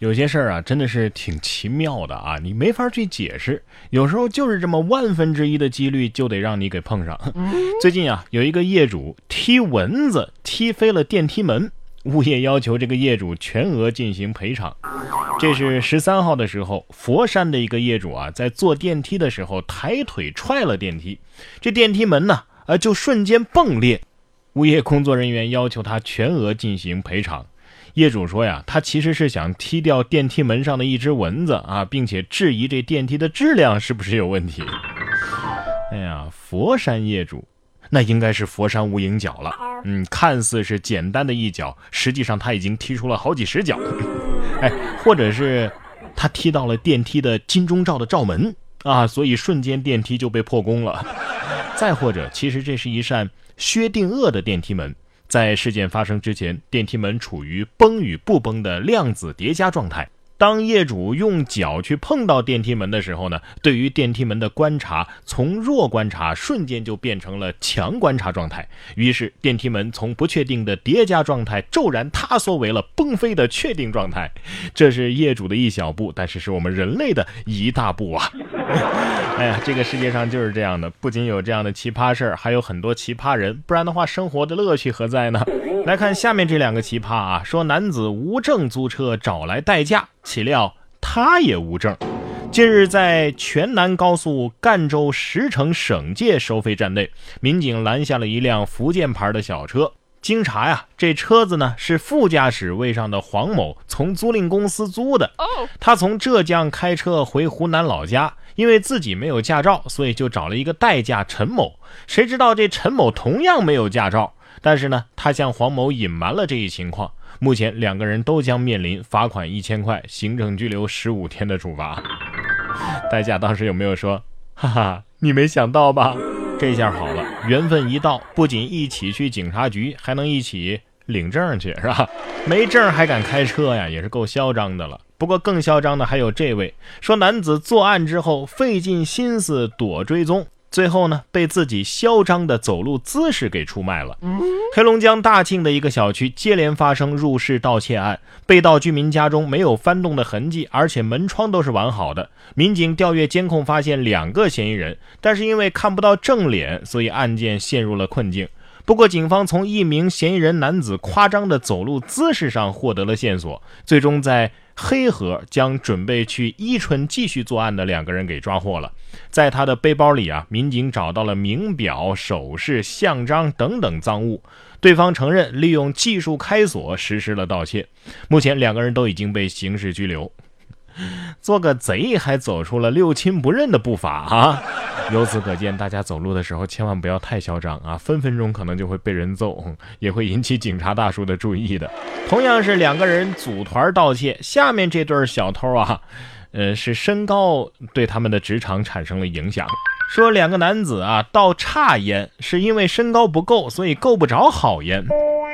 有些事儿啊，真的是挺奇妙的啊，你没法去解释。有时候就是这么万分之一的几率，就得让你给碰上。最近啊，有一个业主踢蚊子踢飞了电梯门，物业要求这个业主全额进行赔偿。这是十三号的时候，佛山的一个业主啊，在坐电梯的时候抬腿踹了电梯，这电梯门呢，呃，就瞬间迸裂。物业工作人员要求他全额进行赔偿。业主说呀，他其实是想踢掉电梯门上的一只蚊子啊，并且质疑这电梯的质量是不是有问题。哎呀，佛山业主，那应该是佛山无影脚了。嗯，看似是简单的一脚，实际上他已经踢出了好几十脚。哎，或者是他踢到了电梯的金钟罩的罩门啊，所以瞬间电梯就被破功了。再或者，其实这是一扇薛定谔的电梯门。在事件发生之前，电梯门处于崩与不崩的量子叠加状态。当业主用脚去碰到电梯门的时候呢，对于电梯门的观察从弱观察瞬间就变成了强观察状态，于是电梯门从不确定的叠加状态骤然塌缩为了崩飞的确定状态。这是业主的一小步，但是是我们人类的一大步啊！哎呀，这个世界上就是这样的，不仅有这样的奇葩事儿，还有很多奇葩人，不然的话，生活的乐趣何在呢？来看下面这两个奇葩啊，说男子无证租车找来代驾。岂料他也无证。近日，在全南高速赣州石城省界收费站内，民警拦下了一辆福建牌的小车。经查呀，这车子呢是副驾驶位上的黄某从租赁公司租的。他从浙江开车回湖南老家，因为自己没有驾照，所以就找了一个代驾陈某。谁知道这陈某同样没有驾照，但是呢，他向黄某隐瞒了这一情况。目前两个人都将面临罚款一千块、行政拘留十五天的处罚。代驾当时有没有说：“哈哈，你没想到吧？这下好了，缘分一到，不仅一起去警察局，还能一起领证去，是吧？没证还敢开车呀，也是够嚣张的了。不过更嚣张的还有这位，说男子作案之后费尽心思躲追踪。”最后呢，被自己嚣张的走路姿势给出卖了。黑龙江大庆的一个小区接连发生入室盗窃案，被盗居民家中没有翻动的痕迹，而且门窗都是完好的。民警调阅监控，发现两个嫌疑人，但是因为看不到正脸，所以案件陷入了困境。不过，警方从一名嫌疑人男子夸张的走路姿势上获得了线索，最终在。黑河将准备去伊春继续作案的两个人给抓获了，在他的背包里啊，民警找到了名表、首饰、像章等等赃物。对方承认利用技术开锁实施了盗窃，目前两个人都已经被刑事拘留。做个贼还走出了六亲不认的步伐啊！由此可见，大家走路的时候千万不要太嚣张啊，分分钟可能就会被人揍，也会引起警察大叔的注意的。同样是两个人组团盗窃，下面这对小偷啊，呃，是身高对他们的职场产生了影响。说两个男子啊盗差烟，是因为身高不够，所以够不着好烟。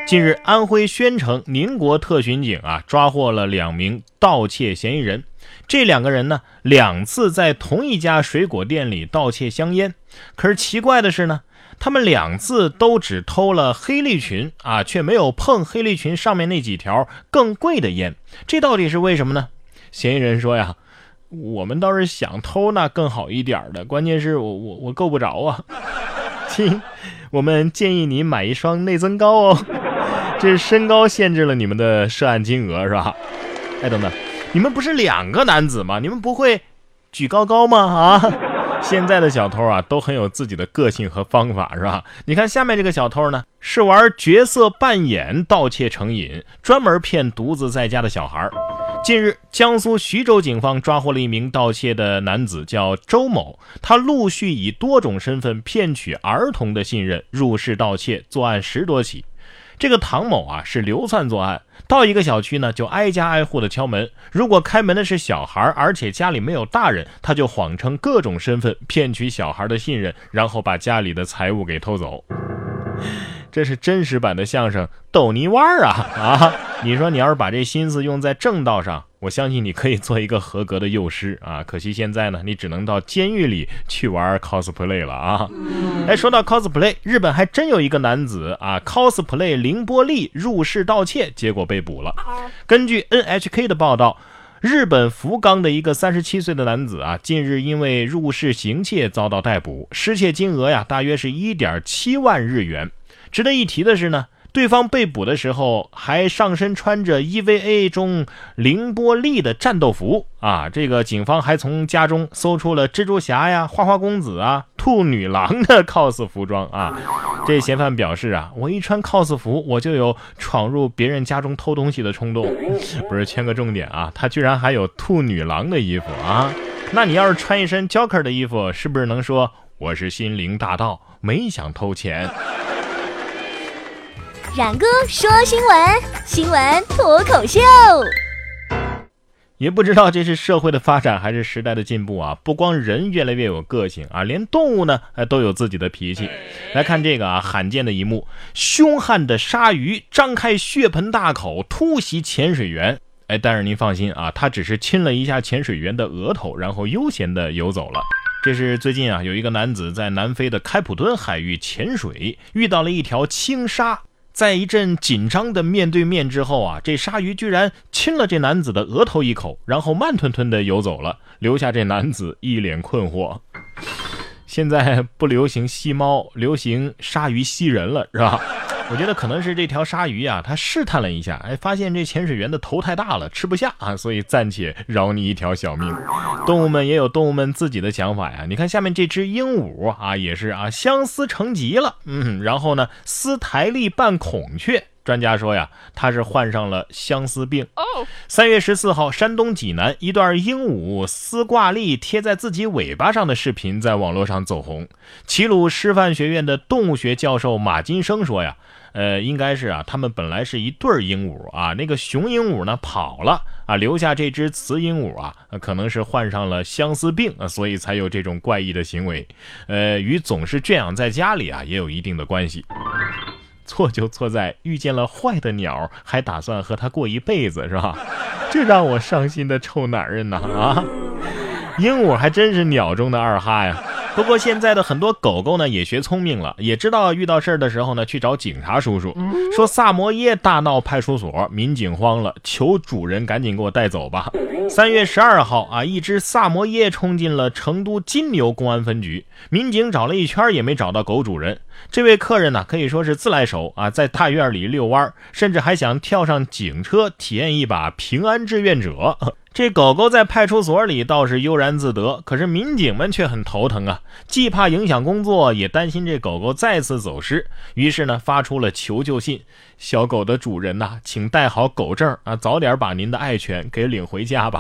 近日，安徽宣城宁国特巡警啊抓获了两名盗窃嫌疑人。这两个人呢，两次在同一家水果店里盗窃香烟，可是奇怪的是呢，他们两次都只偷了黑利群啊，却没有碰黑利群上面那几条更贵的烟，这到底是为什么呢？嫌疑人说呀，我们倒是想偷那更好一点的，关键是我我我够不着啊。亲，我们建议你买一双内增高哦，这身高限制了你们的涉案金额是吧？哎，等等。你们不是两个男子吗？你们不会举高高吗？啊！现在的小偷啊，都很有自己的个性和方法，是吧？你看下面这个小偷呢，是玩角色扮演盗窃成瘾，专门骗独自在家的小孩。近日，江苏徐州警方抓获了一名盗窃的男子，叫周某。他陆续以多种身份骗取儿童的信任，入室盗窃，作案十多起。这个唐某啊，是流窜作案。到一个小区呢，就挨家挨户的敲门。如果开门的是小孩，而且家里没有大人，他就谎称各种身份，骗取小孩的信任，然后把家里的财物给偷走。这是真实版的相声逗你玩儿啊啊！你说你要是把这心思用在正道上，我相信你可以做一个合格的幼师啊。可惜现在呢，你只能到监狱里去玩 cosplay 了啊。哎，说到 cosplay，日本还真有一个男子啊，cosplay 凌波丽入室盗窃，结果被捕了。根据 NHK 的报道。日本福冈的一个三十七岁的男子啊，近日因为入室行窃遭到逮捕，失窃金额呀，大约是一点七万日元。值得一提的是呢。对方被捕的时候，还上身穿着 EVA 中凌波丽的战斗服啊！这个警方还从家中搜出了蜘蛛侠呀、花花公子啊、兔女郎的 cos 服装啊！这嫌犯表示啊，我一穿 cos 服，我就有闯入别人家中偷东西的冲动。不是，圈个重点啊，他居然还有兔女郎的衣服啊！那你要是穿一身 Joker 的衣服，是不是能说我是心灵大盗，没想偷钱？冉哥说新闻，新闻脱口秀。也不知道这是社会的发展还是时代的进步啊！不光人越来越有个性啊，连动物呢，哎，都有自己的脾气。来看这个啊，罕见的一幕：凶悍的鲨鱼张开血盆大口突袭潜水员。哎，但是您放心啊，它只是亲了一下潜水员的额头，然后悠闲的游走了。这是最近啊，有一个男子在南非的开普敦海域潜水，遇到了一条青鲨。在一阵紧张的面对面之后啊，这鲨鱼居然亲了这男子的额头一口，然后慢吞吞的游走了，留下这男子一脸困惑。现在不流行吸猫，流行鲨鱼吸人了，是吧？我觉得可能是这条鲨鱼啊，它试探了一下，哎，发现这潜水员的头太大了，吃不下啊，所以暂且饶你一条小命。动物们也有动物们自己的想法呀。你看下面这只鹦鹉啊，也是啊，相思成疾了，嗯，然后呢，斯台历扮孔雀。专家说呀，它是患上了相思病。三月十四号，山东济南一段鹦鹉丝挂历贴在自己尾巴上的视频在网络上走红。齐鲁师范学院的动物学教授马金生说呀。呃，应该是啊，他们本来是一对儿鹦鹉啊，那个雄鹦鹉呢跑了啊，留下这只雌鹦鹉啊，可能是患上了相思病啊，所以才有这种怪异的行为。呃，与总是圈养在家里啊，也有一定的关系。错就错在遇见了坏的鸟，还打算和它过一辈子，是吧？这让我伤心的臭男人呐啊！鹦鹉还真是鸟中的二哈呀。不过现在的很多狗狗呢也学聪明了，也知道遇到事儿的时候呢去找警察叔叔，说萨摩耶大闹派出所，民警慌了，求主人赶紧给我带走吧。三月十二号啊，一只萨摩耶冲进了成都金牛公安分局，民警找了一圈也没找到狗主人。这位客人呢可以说是自来熟啊，在大院里遛弯，甚至还想跳上警车体验一把平安志愿者。这狗狗在派出所里倒是悠然自得，可是民警们却很头疼啊，既怕影响工作，也担心这狗狗再次走失，于是呢发出了求救信：“小狗的主人呐，请带好狗证啊，早点把您的爱犬给领回家吧”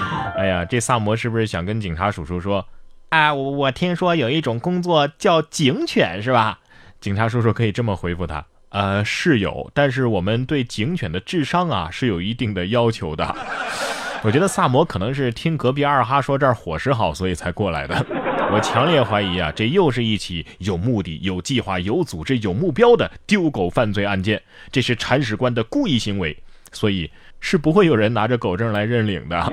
哎呀，这萨摩是不是想跟警察叔叔说：“哎，我我听说有一种工作叫警犬，是吧？”警察叔叔可以这么回复他：“呃，是有，但是我们对警犬的智商啊是有一定的要求的。”我觉得萨摩可能是听隔壁二哈说这儿伙食好，所以才过来的。我强烈怀疑啊，这又是一起有目的、有计划、有组织、有目标的丢狗犯罪案件。这是铲屎官的故意行为，所以是不会有人拿着狗证来认领的。